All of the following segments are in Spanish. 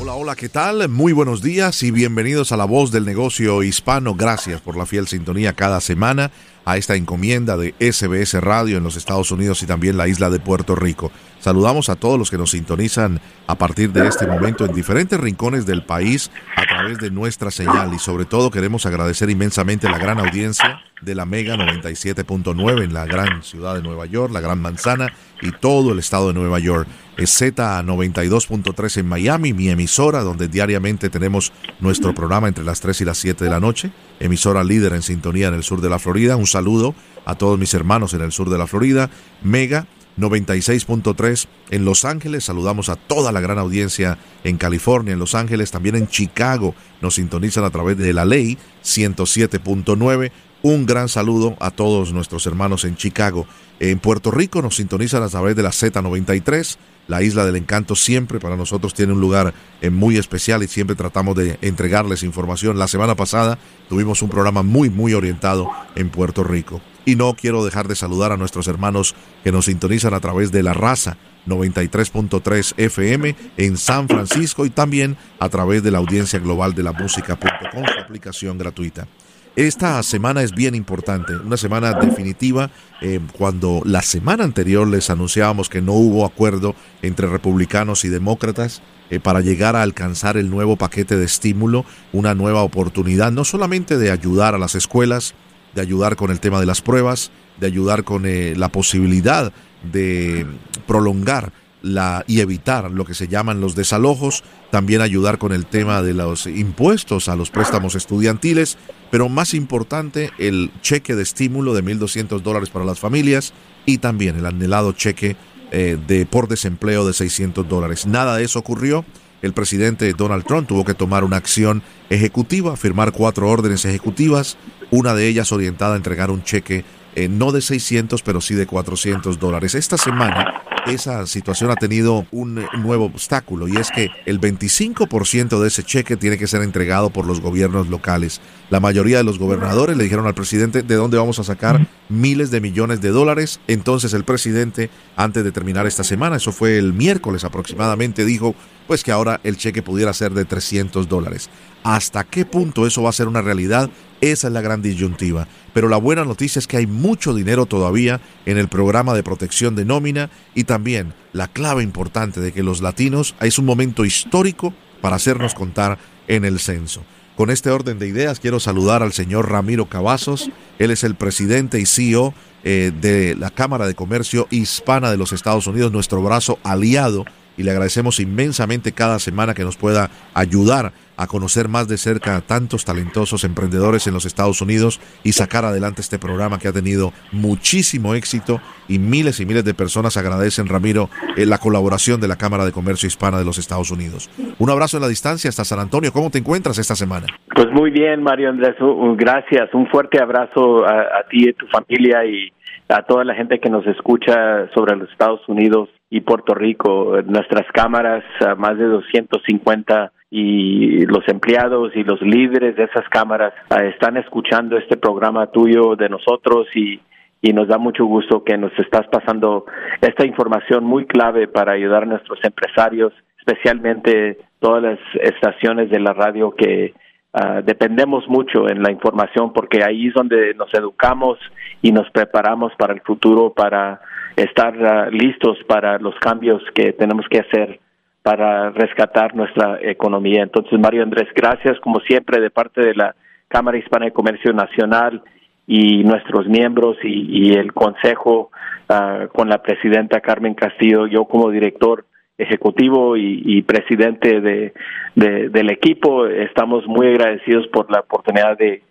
Hola, hola, ¿qué tal? Muy buenos días y bienvenidos a la voz del negocio hispano. Gracias por la fiel sintonía cada semana a esta encomienda de SBS Radio en los Estados Unidos y también la isla de Puerto Rico. Saludamos a todos los que nos sintonizan a partir de este momento en diferentes rincones del país a través de nuestra señal y sobre todo queremos agradecer inmensamente la gran audiencia de la Mega 97.9 en la gran ciudad de Nueva York, la Gran Manzana y todo el estado de Nueva York. Es Z92.3 en Miami, mi emisora, donde diariamente tenemos nuestro programa entre las 3 y las 7 de la noche. Emisora líder en sintonía en el sur de la Florida. Un saludo a todos mis hermanos en el sur de la Florida. Mega 96.3 en Los Ángeles. Saludamos a toda la gran audiencia en California, en Los Ángeles, también en Chicago. Nos sintonizan a través de la ley 107.9. Un gran saludo a todos nuestros hermanos en Chicago. En Puerto Rico nos sintonizan a través de la Z93. La isla del encanto siempre para nosotros tiene un lugar eh, muy especial y siempre tratamos de entregarles información. La semana pasada tuvimos un programa muy, muy orientado en Puerto Rico. Y no quiero dejar de saludar a nuestros hermanos que nos sintonizan a través de la raza 93.3 FM en San Francisco y también a través de la audiencia global de la música.com, su aplicación gratuita. Esta semana es bien importante, una semana definitiva. Eh, cuando la semana anterior les anunciábamos que no hubo acuerdo entre republicanos y demócratas eh, para llegar a alcanzar el nuevo paquete de estímulo, una nueva oportunidad, no solamente de ayudar a las escuelas, de ayudar con el tema de las pruebas, de ayudar con eh, la posibilidad de prolongar la, y evitar lo que se llaman los desalojos, también ayudar con el tema de los impuestos a los préstamos estudiantiles, pero más importante el cheque de estímulo de 1.200 dólares para las familias y también el anhelado cheque eh, de por desempleo de 600 dólares. Nada de eso ocurrió. El presidente Donald Trump tuvo que tomar una acción ejecutiva, firmar cuatro órdenes ejecutivas, una de ellas orientada a entregar un cheque eh, no de 600, pero sí de 400 dólares. Esta semana esa situación ha tenido un nuevo obstáculo y es que el 25% de ese cheque tiene que ser entregado por los gobiernos locales. La mayoría de los gobernadores le dijeron al presidente de dónde vamos a sacar miles de millones de dólares. Entonces el presidente, antes de terminar esta semana, eso fue el miércoles aproximadamente, dijo pues que ahora el cheque pudiera ser de 300 dólares. ¿Hasta qué punto eso va a ser una realidad? Esa es la gran disyuntiva. Pero la buena noticia es que hay mucho dinero todavía en el programa de protección de nómina y también la clave importante de que los latinos es un momento histórico para hacernos contar en el censo. Con este orden de ideas quiero saludar al señor Ramiro Cavazos. Él es el presidente y CEO eh, de la Cámara de Comercio Hispana de los Estados Unidos, nuestro brazo aliado y le agradecemos inmensamente cada semana que nos pueda ayudar a conocer más de cerca a tantos talentosos emprendedores en los Estados Unidos y sacar adelante este programa que ha tenido muchísimo éxito y miles y miles de personas agradecen, Ramiro, eh, la colaboración de la Cámara de Comercio Hispana de los Estados Unidos. Un abrazo en la distancia hasta San Antonio. ¿Cómo te encuentras esta semana? Pues muy bien, Mario Andrés. Gracias. Un fuerte abrazo a, a ti y a tu familia y a toda la gente que nos escucha sobre los Estados Unidos y Puerto Rico. Nuestras cámaras, más de 250 y los empleados y los líderes de esas cámaras ah, están escuchando este programa tuyo de nosotros y, y nos da mucho gusto que nos estás pasando esta información muy clave para ayudar a nuestros empresarios, especialmente todas las estaciones de la radio que ah, dependemos mucho en la información porque ahí es donde nos educamos y nos preparamos para el futuro, para estar uh, listos para los cambios que tenemos que hacer para rescatar nuestra economía. Entonces, Mario Andrés, gracias como siempre de parte de la Cámara Hispana de Comercio Nacional y nuestros miembros y, el Consejo uh, con la presidenta Carmen Castillo, yo como director ejecutivo y, presidente de, del equipo, estamos muy agradecidos por la oportunidad de,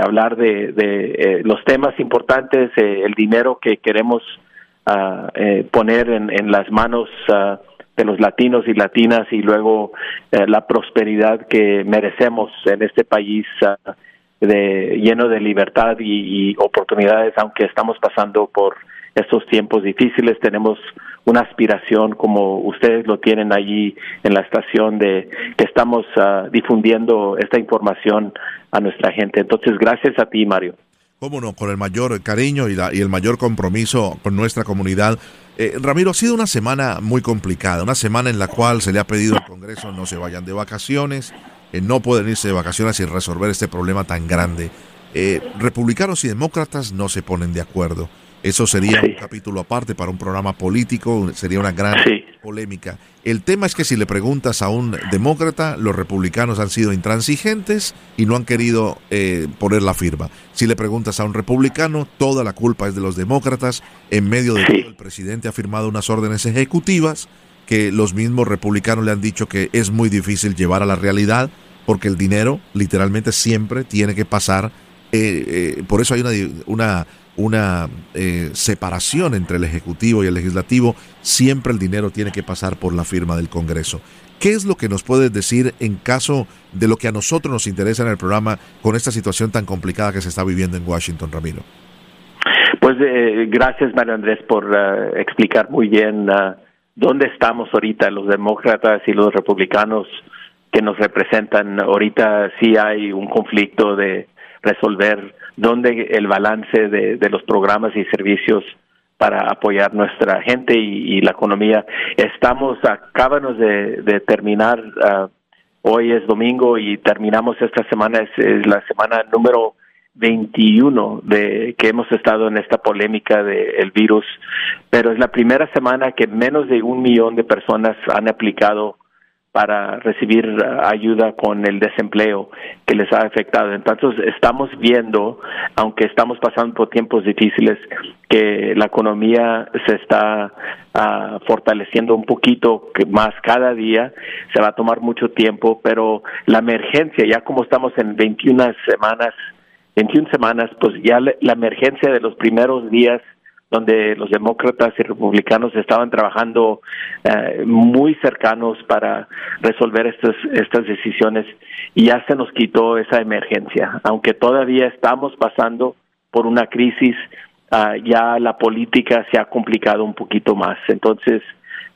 hablar de, eh, los temas importantes, eh, el dinero que queremos eh, poner en, las manos de los latinos y latinas y luego eh, la prosperidad que merecemos en este país uh, de, lleno de libertad y, oportunidades, aunque estamos pasando por estos tiempos difíciles, tenemos una aspiración como ustedes lo tienen allí en la estación de que estamos uh, difundiendo esta información a nuestra gente. Entonces, gracias a ti, Mario. Cómo no, con el mayor cariño y, la, y el mayor compromiso con nuestra comunidad. Eh, Ramiro, ha sido una semana muy complicada, una semana en la cual se le ha pedido al Congreso no se vayan de vacaciones, eh, no pueden irse de vacaciones sin resolver este problema tan grande. Eh, republicanos y demócratas no se ponen de acuerdo. Eso sería sí. un capítulo aparte para un programa político, sería una gran sí. polémica. El tema es que si le preguntas a un demócrata, los republicanos han sido intransigentes y no han querido eh, poner la firma. Si le preguntas a un republicano, toda la culpa es de los demócratas. En medio de sí. todo, el presidente ha firmado unas órdenes ejecutivas que los mismos republicanos le han dicho que es muy difícil llevar a la realidad porque el dinero literalmente siempre tiene que pasar. Eh, eh, por eso hay una, una una eh, separación entre el Ejecutivo y el Legislativo, siempre el dinero tiene que pasar por la firma del Congreso. ¿Qué es lo que nos puedes decir en caso de lo que a nosotros nos interesa en el programa con esta situación tan complicada que se está viviendo en Washington, Ramiro? Pues eh, gracias, Mario Andrés, por uh, explicar muy bien uh, dónde estamos ahorita, los demócratas y los republicanos que nos representan. Ahorita sí hay un conflicto de resolver dónde el balance de, de, los programas y servicios para apoyar nuestra gente y, la economía. Estamos, acábanos de, de terminar, uh, hoy es domingo y terminamos esta semana, es, es, la semana número 21 de que hemos estado en esta polémica del de virus, pero es la primera semana que menos de un millón de personas han aplicado para recibir uh, ayuda con el desempleo que les ha afectado. Entonces, estamos viendo, aunque estamos pasando por tiempos difíciles, que la economía se está uh, fortaleciendo un poquito más cada día. Se va a tomar mucho tiempo, pero la emergencia, ya como estamos en 21 semanas, 21 semanas, pues ya la emergencia de los primeros días donde los demócratas y republicanos estaban trabajando eh, muy cercanos para resolver estas, estas decisiones y ya se nos quitó esa emergencia. Aunque todavía estamos pasando por una crisis, uh, ya la política se ha complicado un poquito más. Entonces,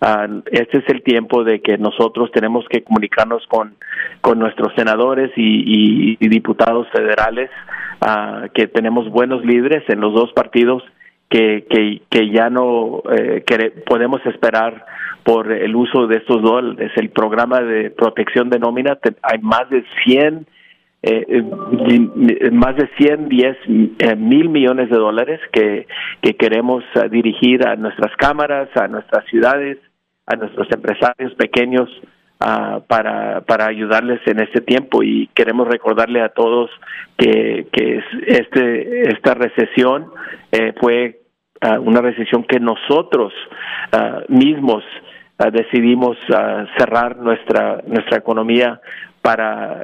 uh, este es el tiempo de que nosotros tenemos que comunicarnos con, con nuestros senadores y, diputados federales, uh, que tenemos buenos líderes en los dos partidos que, que, ya no eh, podemos esperar por el uso de estos dólares. El programa de protección de nómina, hay más de 100 eh, eh, más de 110 eh, mil millones de dólares que, que queremos uh, dirigir a nuestras cámaras, a nuestras ciudades, a nuestros empresarios pequeños uh, para, para ayudarles en este tiempo y queremos recordarle a todos que, que este, esta recesión eh, fue una recesión que nosotros uh, mismos uh, decidimos cerrar nuestra nuestra economía para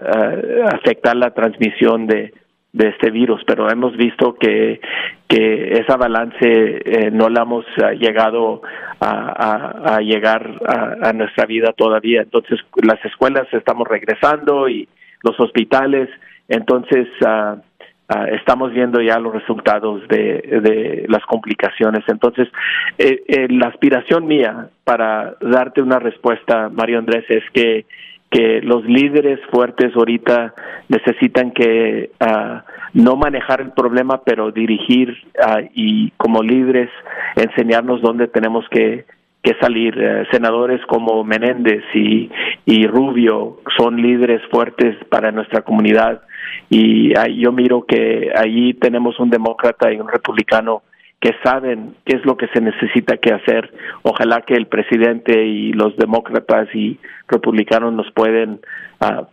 afectar la transmisión de, de este virus, pero hemos visto que, que esa balance eh, no la hemos llegado a, a, a llegar a, a, nuestra vida todavía. Entonces, las escuelas estamos regresando y los hospitales, entonces uh, uh, estamos viendo ya los resultados de, de las complicaciones. Entonces, eh, eh, la aspiración mía para darte una respuesta, Mario Andrés, es que que los líderes fuertes ahorita necesitan que uh, no manejar el problema, pero dirigir uh, y como líderes enseñarnos dónde tenemos que, que salir. Uh, senadores como Menéndez y, y Rubio son líderes fuertes para nuestra comunidad y yo miro que allí tenemos un demócrata y un republicano que saben qué es lo que se necesita que hacer. Ojalá que el presidente y los demócratas y republicanos nos pueden uh,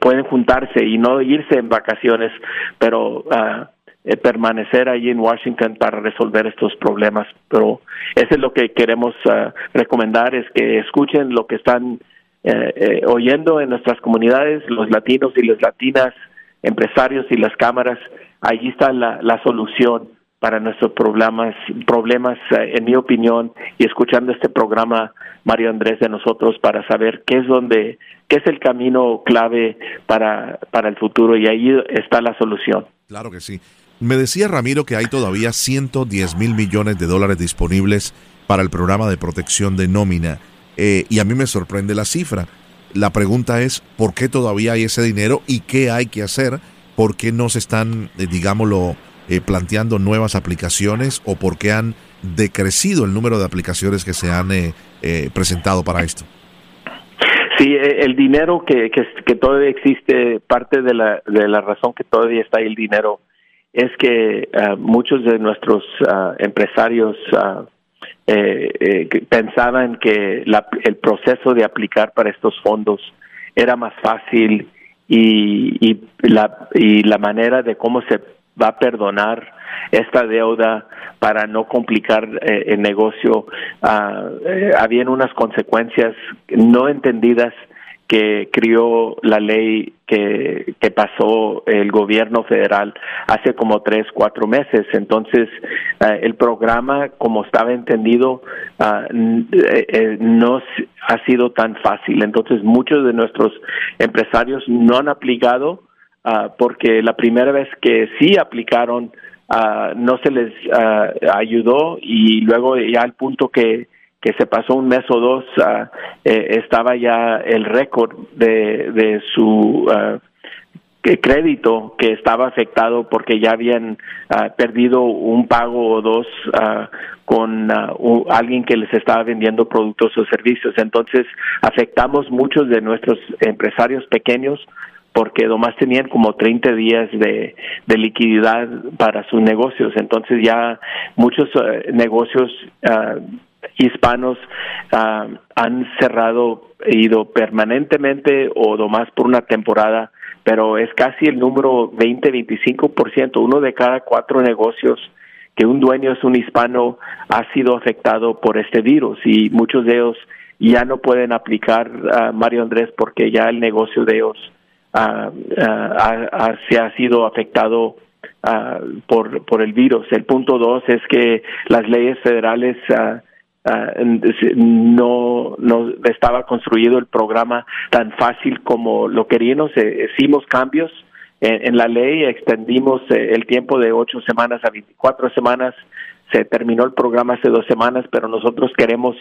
pueden juntarse y no irse en vacaciones, pero uh, eh, permanecer allí en Washington para resolver estos problemas. Pero eso es lo que queremos recomendar es que escuchen lo que están eh, eh, oyendo en nuestras comunidades, los latinos y las latinas, empresarios y las cámaras. Allí está la, la solución para nuestros problemas, problemas eh, en mi opinión, y escuchando este programa, Mario Andrés, de nosotros, para saber qué es donde, qué es el camino clave para, para el futuro, y ahí está la solución. Claro que sí. Me decía Ramiro que hay todavía 110 mil millones de dólares disponibles para el programa de protección de nómina, eh, y a mí me sorprende la cifra. La pregunta es, ¿por qué todavía hay ese dinero y qué hay que hacer? ¿Por qué no se están, eh, digámoslo, eh, planteando nuevas aplicaciones o por qué han decrecido el número de aplicaciones que se han presentado para esto? Sí, el dinero que, que, todavía existe, parte de la, de la razón que todavía está ahí el dinero es que muchos de nuestros empresarios pensaban que el proceso de aplicar para estos fondos era más fácil y, y, la, y la manera de cómo se va a perdonar esta deuda para no complicar eh, el negocio. Uh, habían unas consecuencias no entendidas que crió la ley que, que pasó el gobierno federal hace como tres, cuatro meses. Entonces, eh, el programa, como estaba entendido, ah, no ha sido tan fácil. Entonces, muchos de nuestros empresarios no han aplicado Ah, porque la primera vez que sí aplicaron uh, no se les ayudó y luego ya al punto que, que se pasó un mes o dos eh, estaba ya el récord de, de su crédito que estaba afectado porque ya habían perdido un pago o dos con alguien que les estaba vendiendo productos o servicios. Entonces, afectamos muchos de nuestros empresarios pequeños porque nomás tenían como 30 días de, de liquididad para sus negocios. Entonces ya muchos eh, negocios uh, hispanos uh, han cerrado, ido permanentemente o nomás por una temporada, pero es casi el número 20-25%, uno de cada cuatro negocios que un dueño es un hispano ha sido afectado por este virus y muchos de ellos ya no pueden aplicar Mario Andrés porque ya el negocio de ellos se ha sido afectado por, por el virus. El punto dos es que las leyes federales no, no estaba construido el programa tan fácil como lo queríamos. Eh, hicimos cambios en, la ley, extendimos eh, el tiempo de ocho semanas a 24 semanas. Se terminó el programa hace dos semanas, pero nosotros queremos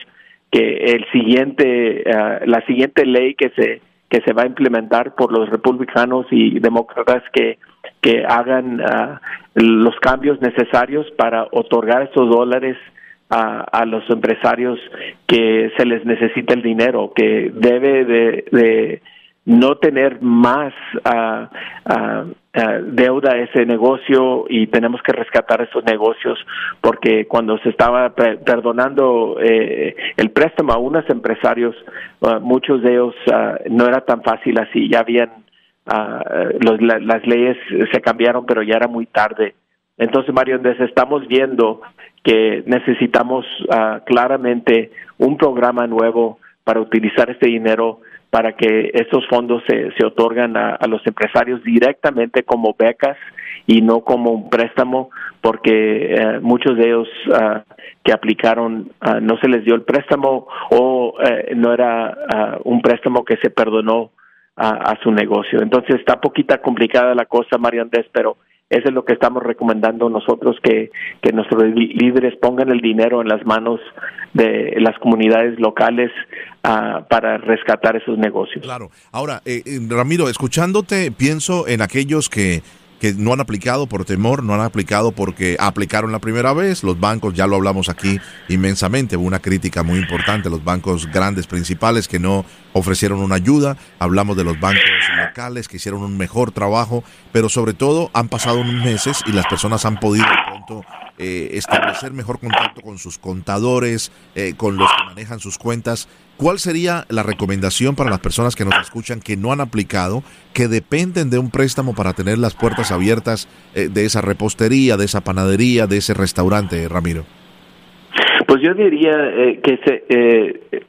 que el siguiente, la siguiente ley que se que se va a implementar por los republicanos y demócratas que, que hagan ah, los cambios necesarios para otorgar esos dólares a, a, los empresarios que se les necesita el dinero, que debe de no tener más uh, deuda ese negocio y tenemos que rescatar esos negocios porque cuando se estaba perdonando eh, el préstamo a unos empresarios, muchos de ellos no era tan fácil así, ya habían los, las leyes se cambiaron, pero ya era muy tarde. Entonces, Mario, estamos viendo que necesitamos claramente un programa nuevo para utilizar este dinero para que estos fondos se, se otorgan a, los empresarios directamente como becas y no como un préstamo, porque eh, muchos de ellos ah, que aplicaron ah, no se les dio el préstamo o eh, no era un préstamo que se perdonó a su negocio. Entonces está poquita complicada la cosa, Mario Andrés, pero eso es lo que estamos recomendando nosotros, que, que nuestros líderes pongan el dinero en las manos de las comunidades locales uh, para rescatar esos negocios. Claro. Ahora, eh, eh, Ramiro, escuchándote, pienso en aquellos que que no han aplicado por temor, no han aplicado porque aplicaron la primera vez. Los bancos, ya lo hablamos aquí inmensamente, una crítica muy importante, los bancos grandes principales que no ofrecieron una ayuda. Hablamos de los bancos locales que hicieron un mejor trabajo, pero sobre todo han pasado unos meses y las personas han podido pronto eh, establecer mejor contacto con sus contadores, eh, con los que manejan sus cuentas. ¿Cuál sería la recomendación para las personas que nos escuchan que no han aplicado, que dependen de un préstamo para tener las puertas abiertas eh, de esa repostería, de esa panadería, de ese restaurante, Ramiro? Pues yo diría que se,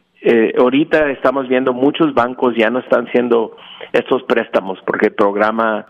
ahorita estamos viendo muchos bancos ya no están haciendo estos préstamos porque el programa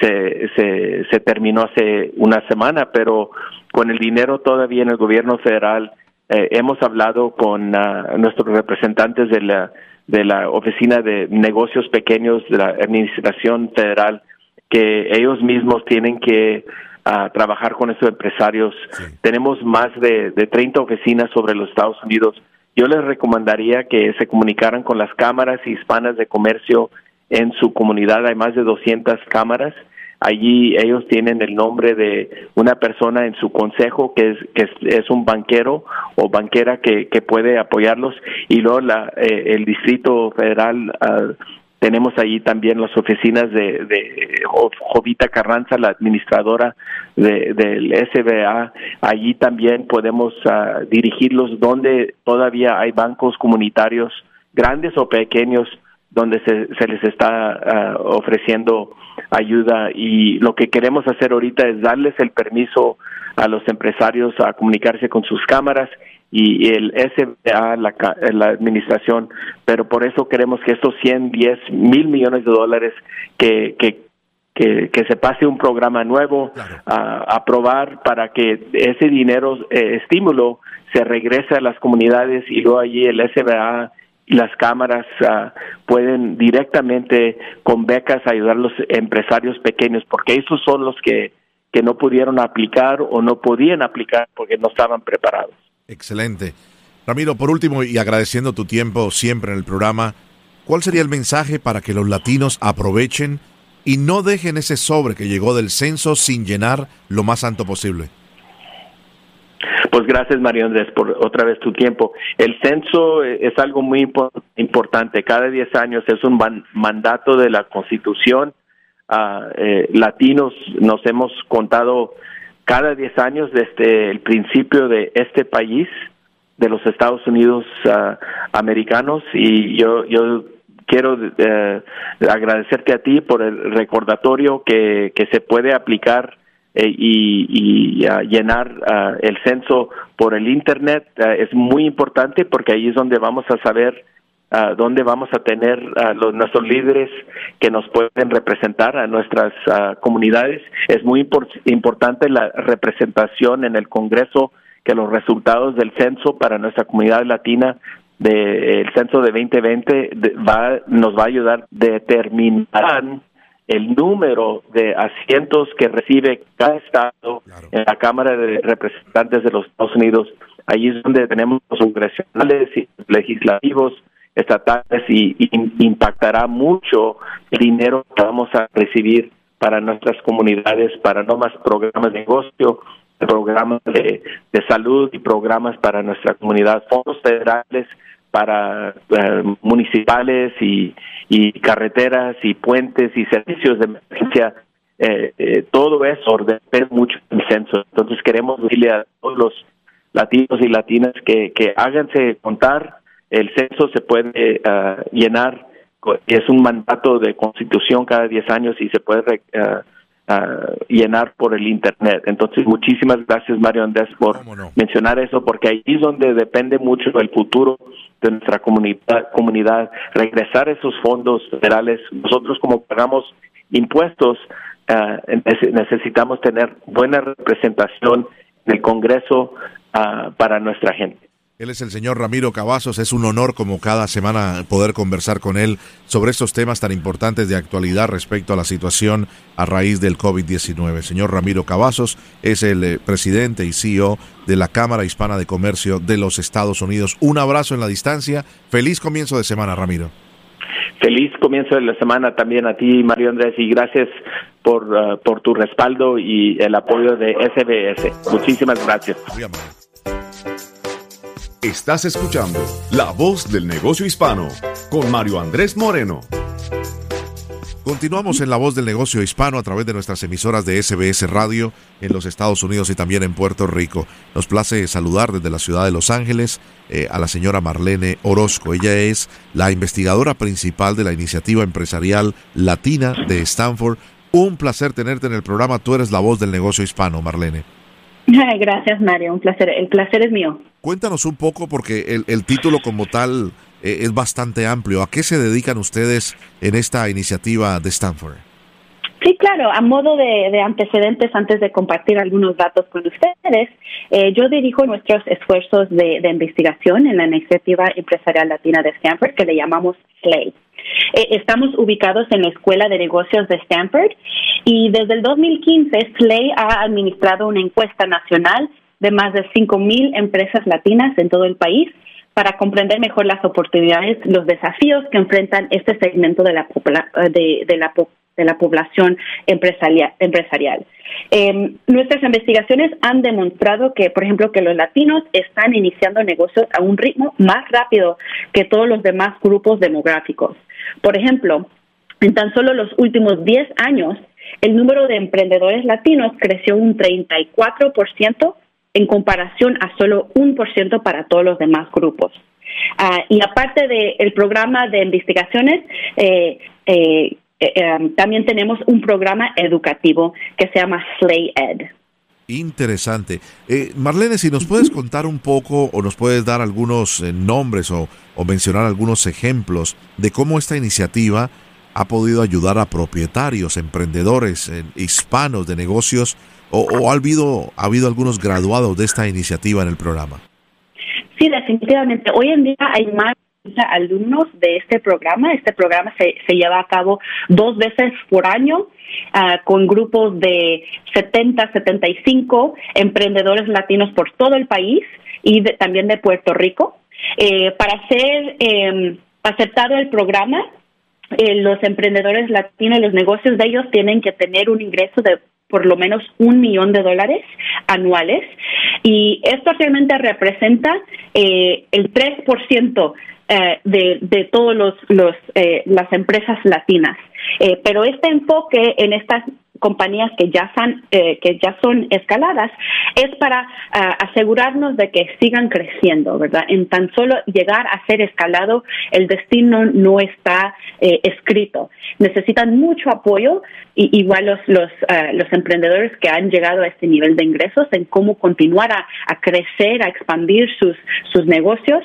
se, se, se terminó hace una semana, pero con el dinero todavía en el gobierno federal eh, hemos hablado con uh, nuestros representantes de la de la oficina de negocios pequeños de la administración federal que ellos mismos tienen que uh, trabajar con esos empresarios. Sí. Tenemos más de, de 30 oficinas sobre los Estados Unidos. Yo les recomendaría que se comunicaran con las cámaras hispanas de comercio en su comunidad. Hay más de 200 cámaras Allí ellos tienen el nombre de una persona en su consejo que es, que es, un banquero o banquera que, que puede apoyarlos y luego la, eh, el Distrito Federal uh, tenemos allí también las oficinas de, de Jovita Carranza, la administradora de, del SBA. Allí también podemos uh, dirigirlos donde todavía hay bancos comunitarios, grandes o pequeños, donde se, se les está uh, ofreciendo ayuda y lo que queremos hacer ahorita es darles el permiso a los empresarios a comunicarse con sus cámaras y el SBA, la, la administración, pero por eso queremos que estos 110 mil millones de dólares que, que, que, que, se pase un programa nuevo a aprobar para que ese dinero, eh, estímulo, se regrese a las comunidades y luego allí el SBA las cámaras uh, pueden directamente con becas ayudar a los empresarios pequeños, porque esos son los que, que no pudieron aplicar o no podían aplicar porque no estaban preparados. Excelente. Ramiro, por último, y agradeciendo tu tiempo siempre en el programa, ¿cuál sería el mensaje para que los latinos aprovechen y no dejen ese sobre que llegó del censo sin llenar lo más alto posible? Pues gracias, Mario Andrés, por otra vez tu tiempo. El censo es algo muy importante. Cada 10 años es un mandato de la Constitución. Uh, eh, latinos nos hemos contado cada 10 años desde el principio de este país, de los Estados Unidos uh, americanos, y yo, yo quiero uh, agradecerte a ti por el recordatorio que, que se puede aplicar eh, y, y uh, llenar uh, el censo por el Internet. Es muy importante porque ahí es donde vamos a saber dónde vamos a tener a los, nuestros líderes que nos pueden representar a nuestras comunidades. Es muy import importante la representación en el Congreso que los resultados del censo para nuestra comunidad latina del de, censo de 2020 de, va, nos va a ayudar a determinar el número de asientos que recibe cada estado en la Cámara de Representantes de los Estados Unidos. Allí es donde tenemos los congresionales y legislativos estatales y, impactará mucho el dinero que vamos a recibir para nuestras comunidades, para no más programas de negocio, programas de, salud y programas para nuestra comunidad, fondos federales para eh, municipales y, y, carreteras y puentes y servicios de emergencia. Eh, eh, todo eso depende mucho del censo. Entonces queremos decirle a todos los latinos y latinas que, que háganse contar. El censo se puede uh, llenar, es un mandato de constitución cada 10 años y se puede uh, uh, llenar por el Internet. Entonces, muchísimas gracias, Mario Andrés, por no? mencionar eso, porque ahí es donde depende mucho el futuro de nuestra comunidad, comunidad, regresar esos fondos federales. Nosotros como pagamos impuestos, uh, necesitamos tener buena representación en el Congreso uh, para nuestra gente. Él es el señor Ramiro Cavazos. Es un honor como cada semana poder conversar con él sobre estos temas tan importantes de actualidad respecto a la situación a raíz del COVID-19. Señor Ramiro Cavazos es el eh, presidente y CEO de la Cámara Hispana de Comercio de los Estados Unidos. Un abrazo en la distancia. Feliz comienzo de semana, Ramiro. Feliz comienzo de la semana también a ti, Mario Andrés, y gracias por, uh, por tu respaldo y el apoyo de SBS. Muchísimas gracias. Estás escuchando La Voz del Negocio Hispano con Mario Andrés Moreno. Continuamos en La Voz del Negocio Hispano a través de nuestras emisoras de SBS Radio en los Estados Unidos y también en Puerto Rico. Nos place saludar desde la ciudad de Los Ángeles eh, a la señora Marlene Orozco. Ella es la investigadora principal de la iniciativa empresarial latina de Stanford. Un placer tenerte en el programa. Tú eres la voz del negocio hispano, Marlene. Gracias, Mario. Un placer. El placer es mío. Cuéntanos un poco, porque el, título como tal eh, es bastante amplio. ¿A qué se dedican ustedes en esta iniciativa de Stanford? Sí, claro. A modo de, antecedentes, antes de compartir algunos datos con ustedes, eh, yo dirijo nuestros esfuerzos de, investigación en la iniciativa empresarial latina de Stanford, que le llamamos SLAY. Eh, estamos ubicados en la Escuela de Negocios de Stanford y desde el 2015 SLAY ha administrado una encuesta nacional de más de 5.000 empresas latinas en todo el país para comprender mejor las oportunidades, los desafíos que enfrentan este segmento de la, de, de la de la población empresarial. empresarial. Em, nuestras investigaciones han demostrado que, por ejemplo, que los latinos están iniciando negocios a un ritmo más rápido que todos los demás grupos demográficos. Por ejemplo, en tan solo los últimos 10 años, el número de emprendedores latinos creció un 34% en comparación a solo un por ciento para todos los demás grupos. Ah, y aparte del programa de investigaciones, eh, eh, eh, también tenemos un programa educativo que se llama Slay Ed. Interesante. Marlene, si nos puedes contar un poco o nos puedes dar algunos nombres o, mencionar algunos ejemplos de cómo esta iniciativa ha podido ayudar a propietarios, emprendedores hispanos de negocios o, ha, habido, ha habido algunos graduados de esta iniciativa en el programa. Sí, definitivamente. Hoy en día hay más alumnos de este programa. Este programa se, se lleva a cabo dos veces por año ah, con grupos de 70, 75 emprendedores latinos por todo el país y también de Puerto Rico. Eh, para ser eh, aceptado el programa, eh, los emprendedores latinos, los negocios de ellos tienen que tener un ingreso de por lo menos un millón de dólares anuales y esto realmente representa eh, el 3% eh, de, de todos los, los eh, las empresas latinas. Eh, pero este enfoque en estas compañías que ya son que ya son escaladas es para ah, asegurarnos de que sigan creciendo, ¿verdad? En tan solo llegar a ser escalado, el destino no está escrito. Necesitan mucho apoyo y igual los los, ah, los emprendedores que han llegado a este nivel de ingresos en cómo continuar a, a crecer, a expandir sus sus negocios.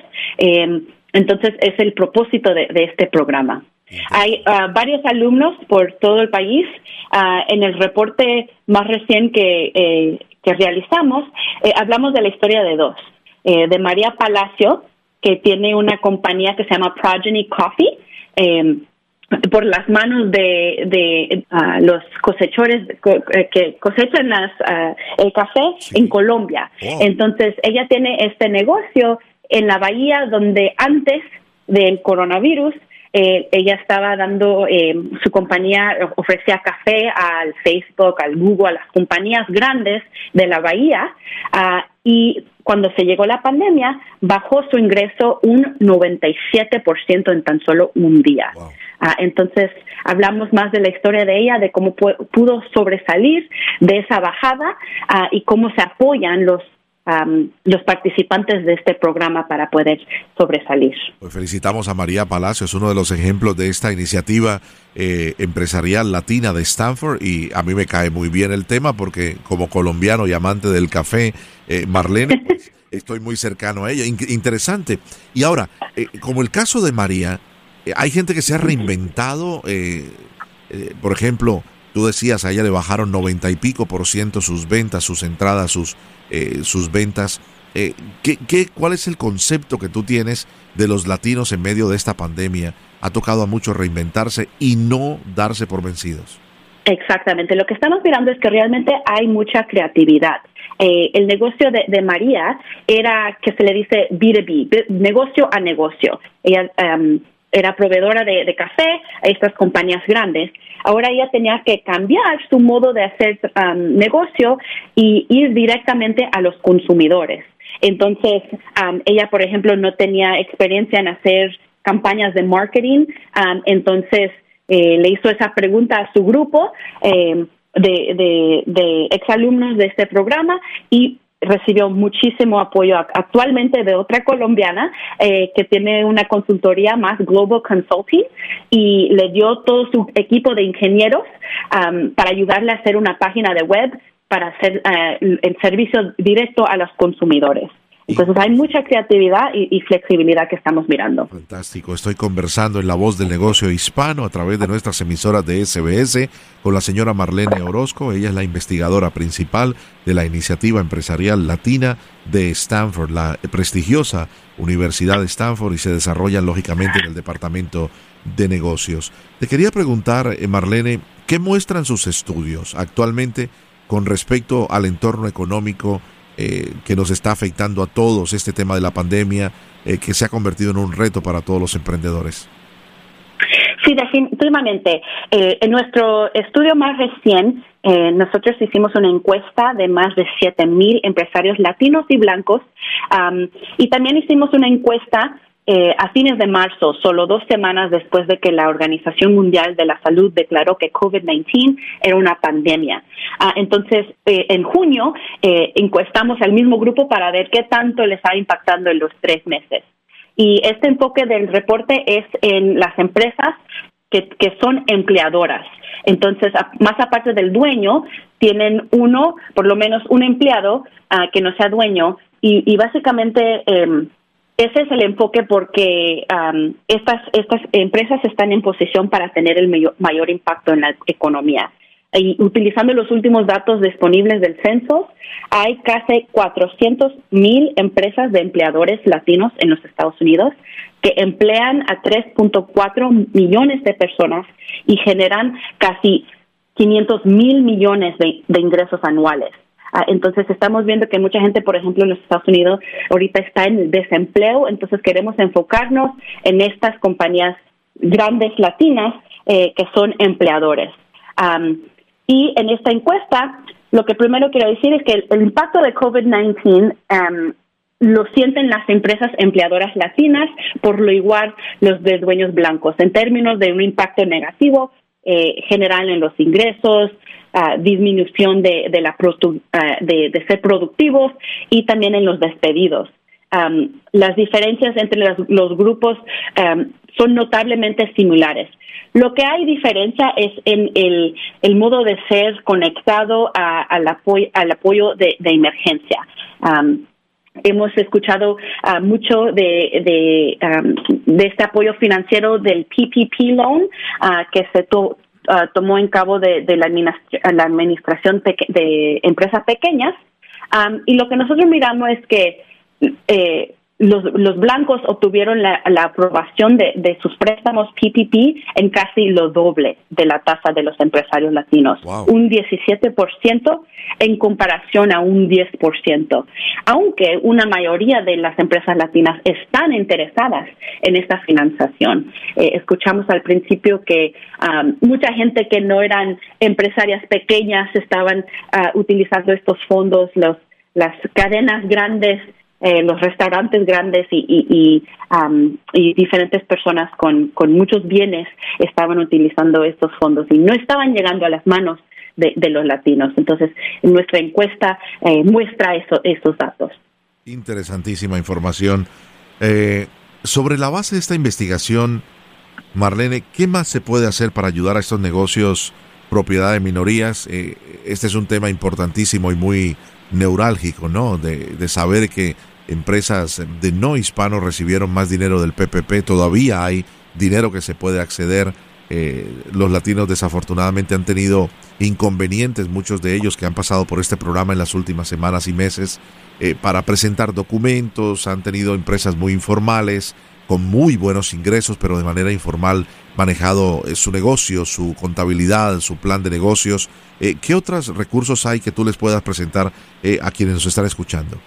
Entonces, es el propósito de, este programa. Hay ah, varios alumnos por todo el país. Ah, en el reporte más reciente que, eh, realizamos, eh, hablamos de la historia de dos. Eh, de María Palacio, que tiene una compañía que se llama Progeny Coffee em, por las manos de, ah, los cosechadores que cosechan el café en Colombia. Entonces, ella tiene este negocio en la bahía donde antes del coronavirus eh, ella estaba dando, eh, su compañía ofrecía café al Facebook, al Google, a las compañías grandes de la bahía uh, y cuando se llegó la pandemia bajó su ingreso un 97% en tan solo un día. Uh, entonces hablamos más de la historia de ella, de cómo pudo sobresalir de esa bajada uh, y cómo se apoyan los los participantes de este programa para poder sobresalir. Pues felicitamos a María Palacios, uno de los ejemplos de esta iniciativa eh, empresarial latina de Stanford y a mí me cae muy bien el tema porque como colombiano y amante del café, eh, Marlene, pues, estoy muy cercano a ella. interesante. Y ahora, eh, como el caso de María, hay gente que se ha reinventado, por ejemplo, tú decías, a ella le bajaron 90 y pico por ciento sus ventas, sus entradas, sus eh, sus ventas. Eh, ¿qué, qué, cuál es el concepto que tú tienes de los latinos en medio de esta pandemia? Ha tocado a muchos reinventarse y no darse por vencidos. Exactamente. Lo que estamos mirando es que realmente hay mucha creatividad. Eh, el negocio de, María era que se le dice B2B, negocio a negocio. Ella em, era proveedora de, café a estas compañías grandes. Ahora ella tenía que cambiar su modo de hacer um, negocio y ir directamente a los consumidores. Entonces, um, ella, por ejemplo, no tenía experiencia en hacer campañas de marketing, um, entonces eh, le hizo esa pregunta a su grupo eh, de, de, de exalumnos de este programa y recibió muchísimo apoyo actualmente de otra colombiana eh, que tiene una consultoría más Global Consulting y le dio todo su equipo de ingenieros para ayudarle a hacer una página de web para hacer uh, el servicio directo a los consumidores. Entonces hay mucha creatividad y, flexibilidad que estamos mirando. Fantástico. Estoy conversando en la voz del negocio hispano a través de nuestras emisoras de SBS con la señora Marlene Orozco. Ella es la investigadora principal de la iniciativa empresarial latina de Stanford, la prestigiosa Universidad de Stanford y se desarrolla lógicamente en el departamento de negocios. Te quería preguntar, eh, Marlene, ¿qué muestran sus estudios actualmente con respecto al entorno económico? Eh, que nos está afectando a todos, este tema de la pandemia, eh, que se ha convertido en un reto para todos los emprendedores. Sí, definitivamente. Eh, en nuestro estudio más recién, nosotros hicimos una encuesta de más de 7.000 empresarios latinos y blancos y también hicimos una encuesta eh, a fines de marzo, solo dos semanas después de que la Organización Mundial de la Salud declaró que COVID-19 era una pandemia. Ah, entonces, eh, en junio, eh, encuestamos al mismo grupo para ver qué tanto les está impactando en los tres meses. Y este enfoque del reporte es en las empresas que, que son empleadoras. Entonces, más aparte del dueño, tienen uno, por lo menos un empleado ah, que no sea dueño y, y básicamente em, ese es el enfoque porque estas, estas empresas están en posición para tener el mayor, impacto en la economía. Y utilizando los últimos datos disponibles del censo, hay casi 400 mil empresas de empleadores latinos en los Estados Unidos que emplean a 3.4 millones de personas y generan casi 500 mil millones de ingresos anuales. Ah, entonces estamos viendo que mucha gente, por ejemplo, en los Estados Unidos ahorita está en desempleo, entonces queremos enfocarnos en estas compañías grandes latinas eh, que son empleadores. y en esta encuesta, lo que primero quiero decir es que el, impacto de COVID-19 lo sienten las empresas empleadoras latinas, por lo igual los de dueños blancos, en términos de un impacto negativo eh, general en los ingresos, disminución de, de la de, ser productivos y también en los despedidos. las diferencias entre los, grupos son notablemente similares. Lo que hay diferencia es en el, el modo de ser conectado al, apoyo, al apoyo de, emergencia. Hemos escuchado mucho de, de, de, este apoyo financiero del PPP loan que se to, Ah, tomó en cabo de, la, administración de empresas pequeñas. y lo que nosotros miramos es que eh, los, los blancos obtuvieron la, aprobación de, de, sus préstamos PPP en casi lo doble de la tasa de los empresarios latinos, un 17% en comparación a un 10%, aunque una mayoría de las empresas latinas están interesadas en esta financiación. Eh, escuchamos al principio que um, mucha gente que no eran empresarias pequeñas estaban uh, utilizando estos fondos, los las cadenas grandes eh, los restaurantes grandes y, y, diferentes personas con, con, muchos bienes estaban utilizando estos fondos y no estaban llegando a las manos de, los latinos. Entonces, nuestra encuesta eh, muestra eso, esos datos. Interesantísima información. Eh, sobre la base de esta investigación, Marlene, ¿qué más se puede hacer para ayudar a estos negocios propiedad de minorías? este es un tema importantísimo y muy neurálgico, ¿no? De, de, saber que empresas de no hispanos recibieron más dinero del PPP, todavía hay dinero que se puede acceder. Eh, los latinos desafortunadamente han tenido inconvenientes, muchos de ellos que han pasado por este programa en las últimas semanas y meses, eh, para presentar documentos, han tenido empresas muy informales, con muy buenos ingresos, pero de manera informal manejado eh, su negocio, su contabilidad, su plan de negocios. ¿Qué otros recursos hay que tú les puedas presentar a quienes nos están escuchando?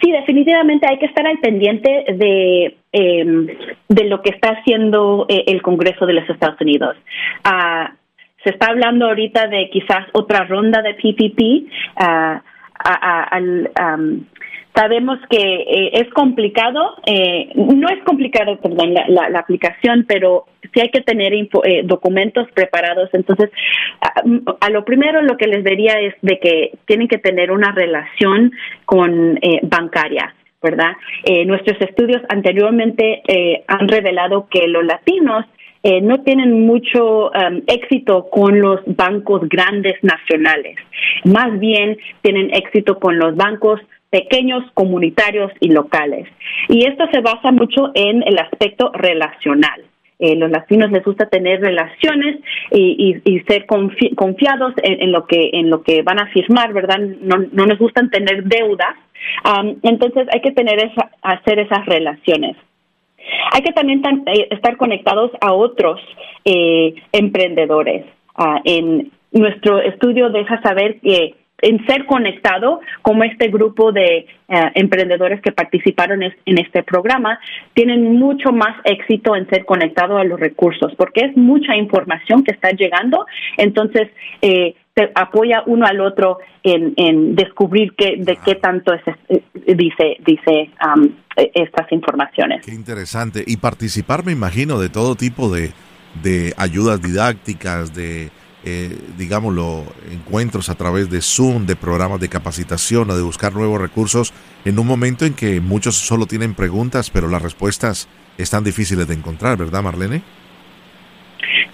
Sí, definitivamente hay que estar al pendiente de, em, de lo que está haciendo eh, el Congreso de los Estados Unidos. Ah, se está hablando ahorita de quizás otra ronda de PPP. Uh, al, Sabemos que eh, es complicado, eh, no es complicado, perdón, la, la, aplicación, pero sí hay que tener eh, documentos preparados. Entonces, a, lo primero lo que les diría es de que tienen que tener una relación con bancaria. ¿Verdad? nuestros estudios anteriormente han revelado que los latinos no tienen mucho um, éxito con los bancos grandes nacionales. Más bien tienen éxito con los bancos pequeños, comunitarios y locales. Y esto se basa mucho en el aspecto relacional. Eh, los latinos les gusta tener relaciones y, ser confiados en, lo que en lo que van a firmar, ¿verdad? No, no nos gustan tener deudas, entonces hay que tener esa, hacer esas relaciones. Hay que también eh, estar conectados a otros eh, emprendedores. Ah, en nuestro estudio deja saber que en ser conectado, como este grupo de eh, emprendedores que participaron en este programa, tienen mucho más éxito en ser conectado a los recursos, porque es mucha información que está llegando, entonces eh, se apoya uno al otro en, descubrir qué, de qué tanto es, eh, dice, dice um, estas informaciones. Qué interesante. Y participar, me imagino, de todo tipo de, de ayudas didácticas, de eh, digámoslo, encuentros a través de Zoom, de programas de capacitación o de buscar nuevos recursos en un momento en que muchos solo tienen preguntas, pero las respuestas están difíciles de encontrar, ¿verdad, Marlene?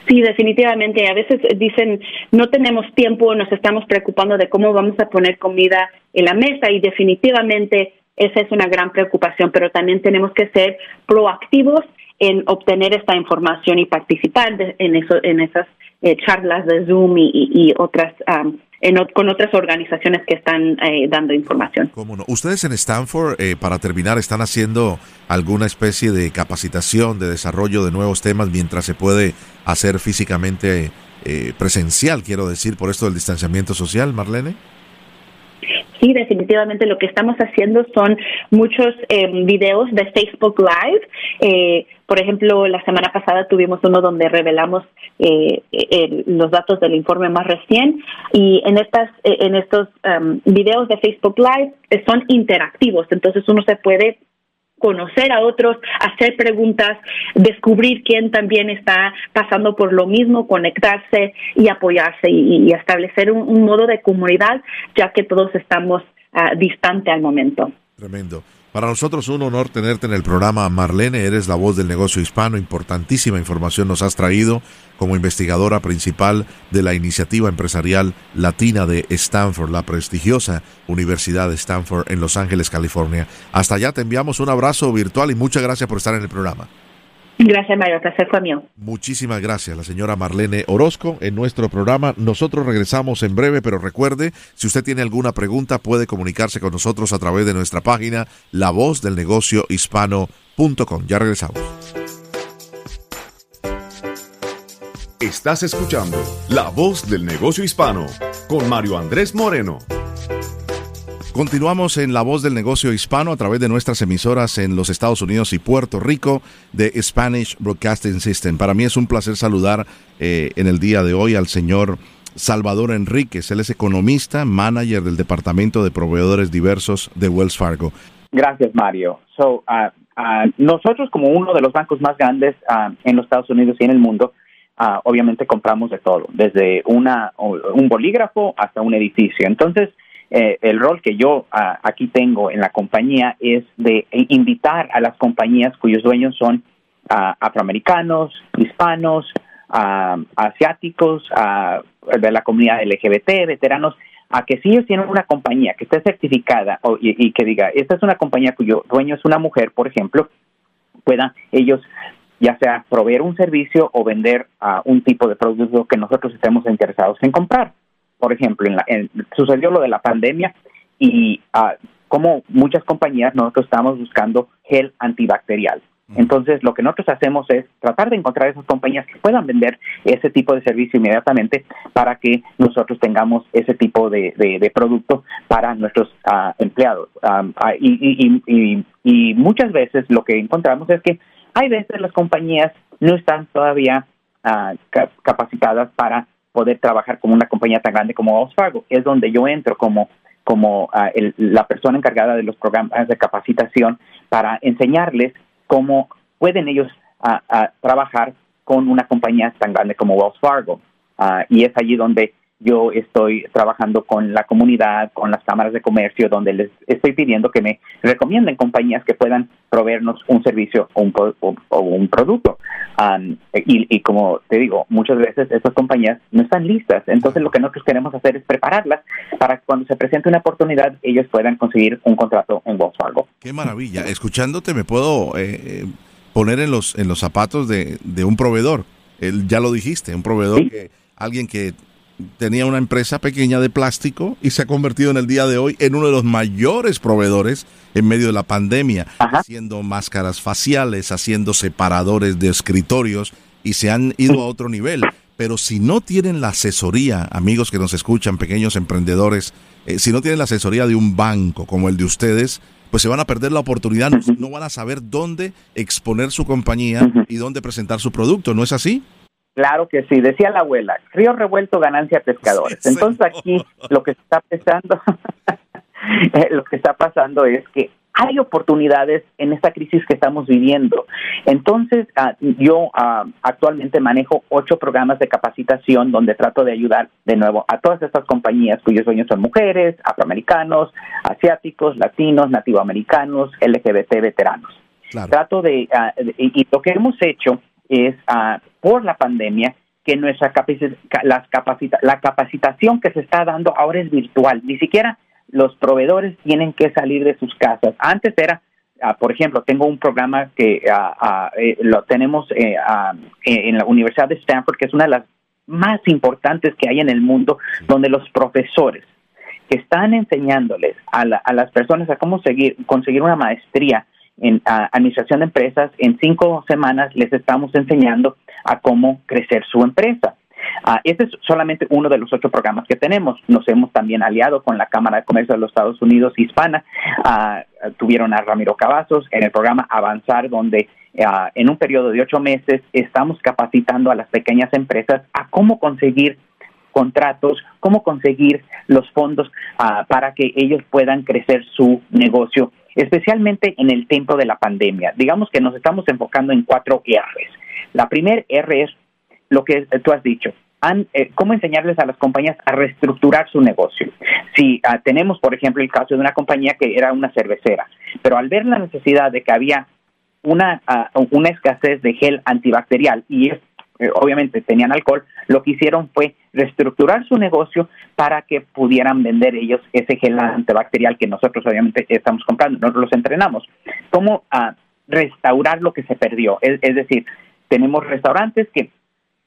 Sí, definitivamente. A veces dicen, no tenemos tiempo, nos estamos preocupando de cómo vamos a poner comida en la mesa y definitivamente esa es una gran preocupación, pero también tenemos que ser proactivos en obtener esta información y participar en, eso, en esas eh, charlas de Zoom y, otras con otras organizaciones que están eh, dando información. ¿Cómo no? Ustedes en Stanford, eh, para terminar, están haciendo alguna especie de capacitación, de desarrollo de nuevos temas mientras se puede hacer físicamente presencial, quiero decir, por esto del distanciamiento social, Marlene. Sí, definitivamente lo que estamos haciendo son muchos videos de Facebook Live. Por ejemplo, la semana pasada tuvimos uno donde revelamos eh, los datos del informe más recién. Y en estas eh, en estos um, videos de Facebook Live eh, son interactivos, entonces uno se puede conocer a otros, hacer preguntas, descubrir quién también está pasando por lo mismo, conectarse y apoyarse y, establecer un, modo de comunidad, ya que todos estamos uh, distante al momento. Tremendo. Para nosotros un honor tenerte en el programa. Marlene, eres la voz del negocio hispano. Importantísima información nos has traído como investigadora principal de la iniciativa empresarial latina de Stanford, la prestigiosa Universidad de Stanford en Los Ángeles, California. Hasta allá te enviamos un abrazo virtual y muchas gracias por estar en el programa. Gracias, Mario. Placer fue mío. Muchísimas gracias, la señora Marlene Orozco, en nuestro programa. Nosotros regresamos en breve, pero recuerde, si usted tiene alguna pregunta, puede comunicarse con nosotros a través de nuestra página La Voz del Negocio Hispano.com. Ya regresamos. Estás escuchando La Voz del Negocio Hispano con Mario Andrés Moreno. Continuamos en La Voz del Negocio Hispano a través de nuestras emisoras en los Estados Unidos y Puerto Rico de Spanish Broadcasting System. Para mí es un placer saludar eh, en el día de hoy al señor Salvador Enríquez. Él es economista, manager del Departamento de Proveedores Diversos de Wells Fargo. Gracias, Mario. So, uh, uh, nosotros, como uno de los bancos más grandes uh, en los Estados Unidos y en el mundo, obviamente compramos de todo, desde una, un bolígrafo hasta un edificio. Entonces, eh, el rol que yo ah, aquí tengo en la compañía es de invitar a las compañías cuyos dueños son ah, afroamericanos, hispanos, ah, asiáticos, de la comunidad LGBT, veteranos, a que si ellos tienen una compañía que esté certificada y, que diga, esta es una compañía cuyo dueño es una mujer, por ejemplo, puedan ellos ya sea proveer un servicio o vender un tipo de producto que nosotros estemos interesados en comprar por ejemplo, en sucedió lo de la pandemia y uh, como muchas compañías nosotros estamos buscando gel antibacterial. Entonces, lo que nosotros hacemos es tratar de encontrar esas compañías que puedan vender ese tipo de servicio inmediatamente para que nosotros tengamos ese tipo de, de, producto para nuestros ah, empleados. Ah, y, y, y, muchas veces lo que encontramos es que hay veces las compañías no están todavía capacitadas para poder trabajar como una compañía tan grande como Wells Fargo. Es donde yo entro como, como ah, la persona encargada de los programas de capacitación para enseñarles cómo pueden ellos ah, trabajar con una compañía tan grande como Wells Fargo. y es allí donde yo estoy trabajando con la comunidad, con las cámaras de comercio, donde les estoy pidiendo que me recomienden compañías que puedan proveernos un servicio o un, o un producto. y, como te digo, muchas veces esas compañías no están listas. Entonces lo que nosotros queremos hacer es prepararlas para que cuando se presente una oportunidad ellos puedan conseguir un contrato en Wells Fargo. Qué maravilla. Escuchándote me puedo eh, eh, poner en los, en los zapatos de, un proveedor. El, ya lo dijiste, un proveedor que alguien que tenía una empresa pequeña de plástico y se ha convertido en el día de hoy en uno de los mayores proveedores en medio de la pandemia, haciendo máscaras faciales, haciendo separadores de escritorios y se han ido a otro nivel. Pero si no tienen la asesoría, amigos que nos escuchan, pequeños emprendedores, eh, si no tienen la asesoría de un banco como el de ustedes, pues se van a perder la oportunidad, no van a saber dónde exponer su compañía y dónde presentar su producto, ¿no es así? Claro que sí, decía la abuela, río revuelto, ganancia pescadores. Entonces aquí lo que está pasando, lo que está pasando es que hay oportunidades en esta crisis que estamos viviendo. Entonces, ah, yo ah, actualmente manejo ocho programas de capacitación donde trato de ayudar de nuevo a todas estas compañías cuyos dueños son mujeres, afroamericanos, asiáticos, latinos, nativoamericanos, LGBT, veteranos. Trato de, ah, y, lo que hemos hecho es, por la pandemia, que nuestra las capacita la capacitación que se está dando ahora es virtual, ni siquiera los proveedores tienen que salir de sus casas. Antes era, ah, por ejemplo, tengo un programa que ah, ah, eh, lo tenemos eh, en la Universidad de Stanford, que es una de las más importantes que hay en el mundo, donde los profesores que están enseñándoles a, las personas a cómo seguir, conseguir una maestría en administración de empresas, en cinco semanas les estamos enseñando a cómo crecer su empresa. Uh, este es solamente uno de los ocho programas que tenemos. Nos hemos también aliado con la Cámara de Comercio de los Estados Unidos Hispana. Ah, tuvieron a Ramiro Cavazos en el programa Avanzar, donde ah, en un periodo de ocho meses estamos capacitando a las pequeñas empresas a cómo conseguir contratos, cómo conseguir los fondos para que ellos puedan crecer su negocio, especialmente en el tiempo de la pandemia. Digamos que nos estamos enfocando en cuatro R's. La primera R es lo que tú has dicho. Eh, cómo enseñarles a las compañías a reestructurar su negocio. Si ah, tenemos, por ejemplo, el caso de una compañía que era una cervecera, pero al ver la necesidad de que había una, ah, una escasez de gel antibacterial y eh, obviamente tenían alcohol, lo que hicieron fue reestructurar su negocio para que pudieran vender ellos ese gel antibacterial que nosotros obviamente estamos comprando, nosotros los entrenamos. ¿Cómo ah, restaurar lo que se perdió? es decir, tenemos restaurantes que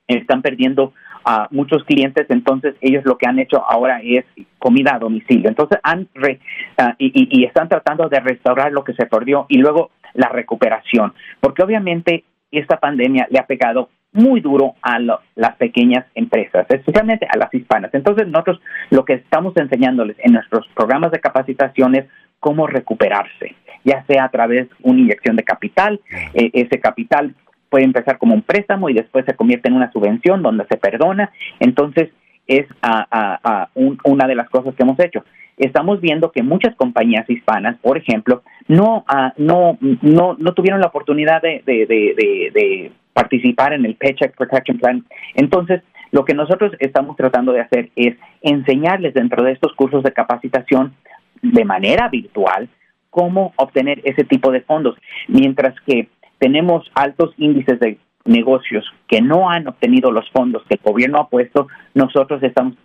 están perdiendo a muchos clientes, entonces ellos lo que han hecho ahora es comida a domicilio. Entonces han ah, y, están tratando de restaurar lo que se perdió y luego la recuperación, porque obviamente esta pandemia le ha pegado muy duro a las pequeñas empresas, especialmente a las hispanas. Entonces nosotros lo que estamos enseñándoles en nuestros programas de capacitación es cómo recuperarse, ya sea a través de una inyección de capital, eh, ese capital puede empezar como un préstamo y después se convierte en una subvención donde se perdona. Entonces, es una de las cosas que hemos hecho. Estamos viendo que muchas compañías hispanas, por ejemplo, no, no, no, no tuvieron la oportunidad de, de, participar en el Paycheck Protection Plan. Entonces, lo que nosotros estamos tratando de hacer es enseñarles dentro de estos cursos de capacitación de manera virtual cómo obtener ese tipo de fondos, mientras que tenemos altos índices de negocios que no han obtenido los fondos que el gobierno ha puesto, nosotros estamos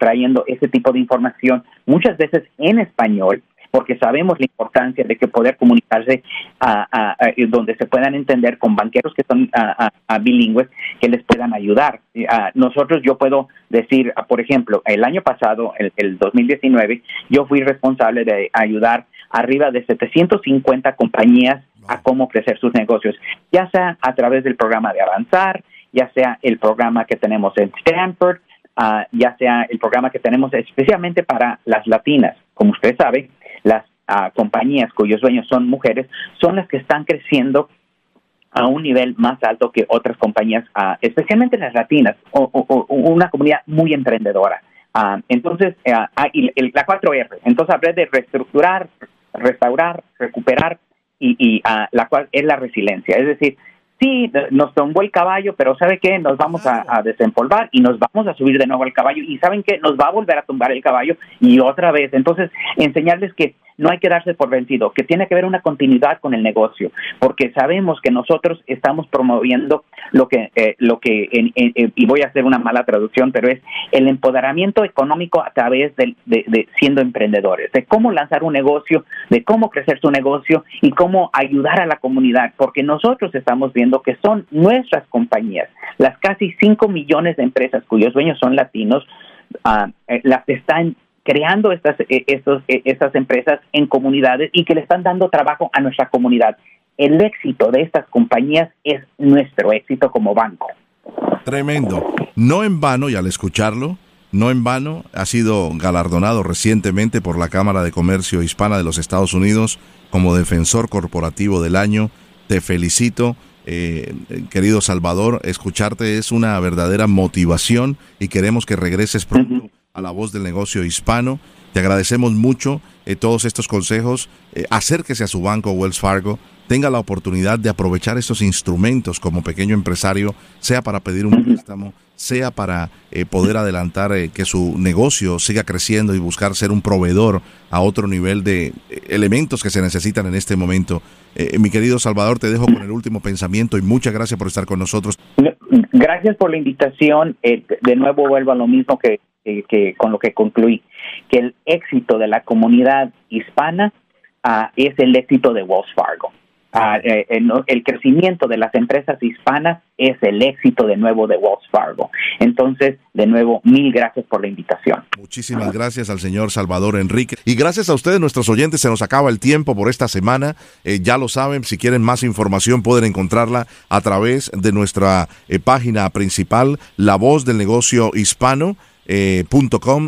trayendo ese tipo de información muchas veces en español porque sabemos la importancia de que poder comunicarse a, donde se puedan entender con banqueros que son bilingües que les puedan ayudar. nosotros yo puedo decir, por ejemplo, el año pasado, el, el 2019, yo fui responsable de ayudar arriba de 750 compañías a cómo crecer sus negocios, ya sea a través del programa de Avanzar, ya sea el programa que tenemos en Stanford, ah, ya sea el programa que tenemos especialmente para las latinas. Como usted sabe, las ah, compañías cuyos dueños son mujeres son las que están creciendo a un nivel más alto que otras compañías, ah, especialmente las latinas, o, una comunidad muy emprendedora. entonces, y la 4R, entonces hablé de reestructurar, restaurar, recuperar y, y ah, la cual es la resiliencia. Es decir, sí, nos tumbó el caballo, pero ¿sabe qué? Nos vamos a, a, desempolvar y nos vamos a subir de nuevo al caballo y ¿saben qué? Nos va a volver a tumbar el caballo y otra vez. Entonces, enseñarles que no hay que darse por vencido, que tiene que haber una continuidad con el negocio, porque sabemos que nosotros estamos promoviendo lo que, eh, lo que y voy a hacer una mala traducción, pero es el empoderamiento económico a través de, de, siendo emprendedores, de cómo lanzar un negocio, de cómo crecer su negocio y cómo ayudar a la comunidad, porque nosotros estamos viendo que son nuestras compañías, las casi 5 millones de empresas cuyos dueños son latinos, uh, las están creando estas, eh, estos, eh, estas empresas en comunidades y que le están dando trabajo a nuestra comunidad. El éxito de estas compañías es nuestro éxito como banco. Tremendo. No en vano, y al escucharlo, no en vano, ha sido galardonado recientemente por la Cámara de Comercio Hispana de los Estados Unidos como Defensor Corporativo del Año. Te felicito. Eh, querido Salvador, escucharte es una verdadera motivación y queremos que regreses pronto a la voz del negocio hispano. Te agradecemos mucho eh, todos estos consejos. Eh, acérquese a su banco Wells Fargo. Tenga la oportunidad de aprovechar estos instrumentos como pequeño empresario, sea para pedir un préstamo, sea para eh, poder adelantar que su negocio siga creciendo y buscar ser un proveedor a otro nivel de elementos que se necesitan en este momento. mi querido Salvador, te dejo con el último pensamiento y muchas gracias por estar con nosotros. Gracias por la invitación. de nuevo vuelvo a lo mismo que que, con lo que concluí, que el éxito de la comunidad hispana ah, es el éxito de Wells Fargo. Ah, eh, el, crecimiento de las empresas hispanas es el éxito de nuevo de Wells Fargo. Entonces, de nuevo, mil gracias por la invitación. Muchísimas gracias al señor Salvador Enrique. Y gracias a ustedes, nuestros oyentes, se nos acaba el tiempo por esta semana. Eh, ya lo saben, si quieren más información pueden encontrarla a través de nuestra eh, página principal, La Voz del Negocio Hispano eh,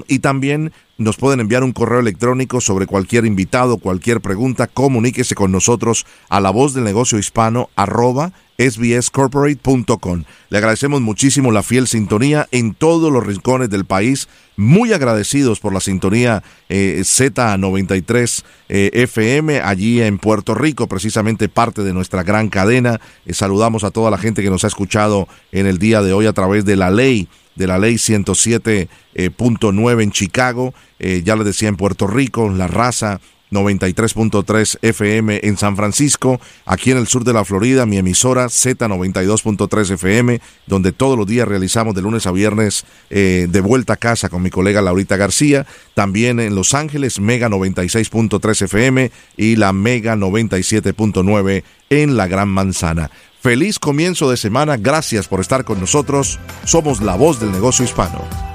y también nos pueden enviar un correo electrónico sobre cualquier invitado, cualquier pregunta, comuníquese con nosotros a la voz del negocio hispano arroba sbscorporate.com. Le agradecemos muchísimo la fiel sintonía en todos los rincones del país. Muy agradecidos por la sintonía eh, Z93 eh, FM allí en Puerto Rico, precisamente parte de nuestra gran cadena. saludamos a toda la gente que nos ha escuchado en el día de hoy a través de la ley de la ley 107.9 eh, en Chicago, eh, ya le decía en Puerto Rico, la raza 93.3 FM en San Francisco, aquí en el sur de la Florida, mi emisora Z92.3 FM, donde todos los días realizamos de lunes a viernes eh, de vuelta a casa con mi colega Laurita García, también en Los Ángeles, Mega 96.3 FM y la Mega 97.9 en la Gran Manzana. Feliz comienzo de semana, gracias por estar con nosotros. Somos la voz del negocio hispano.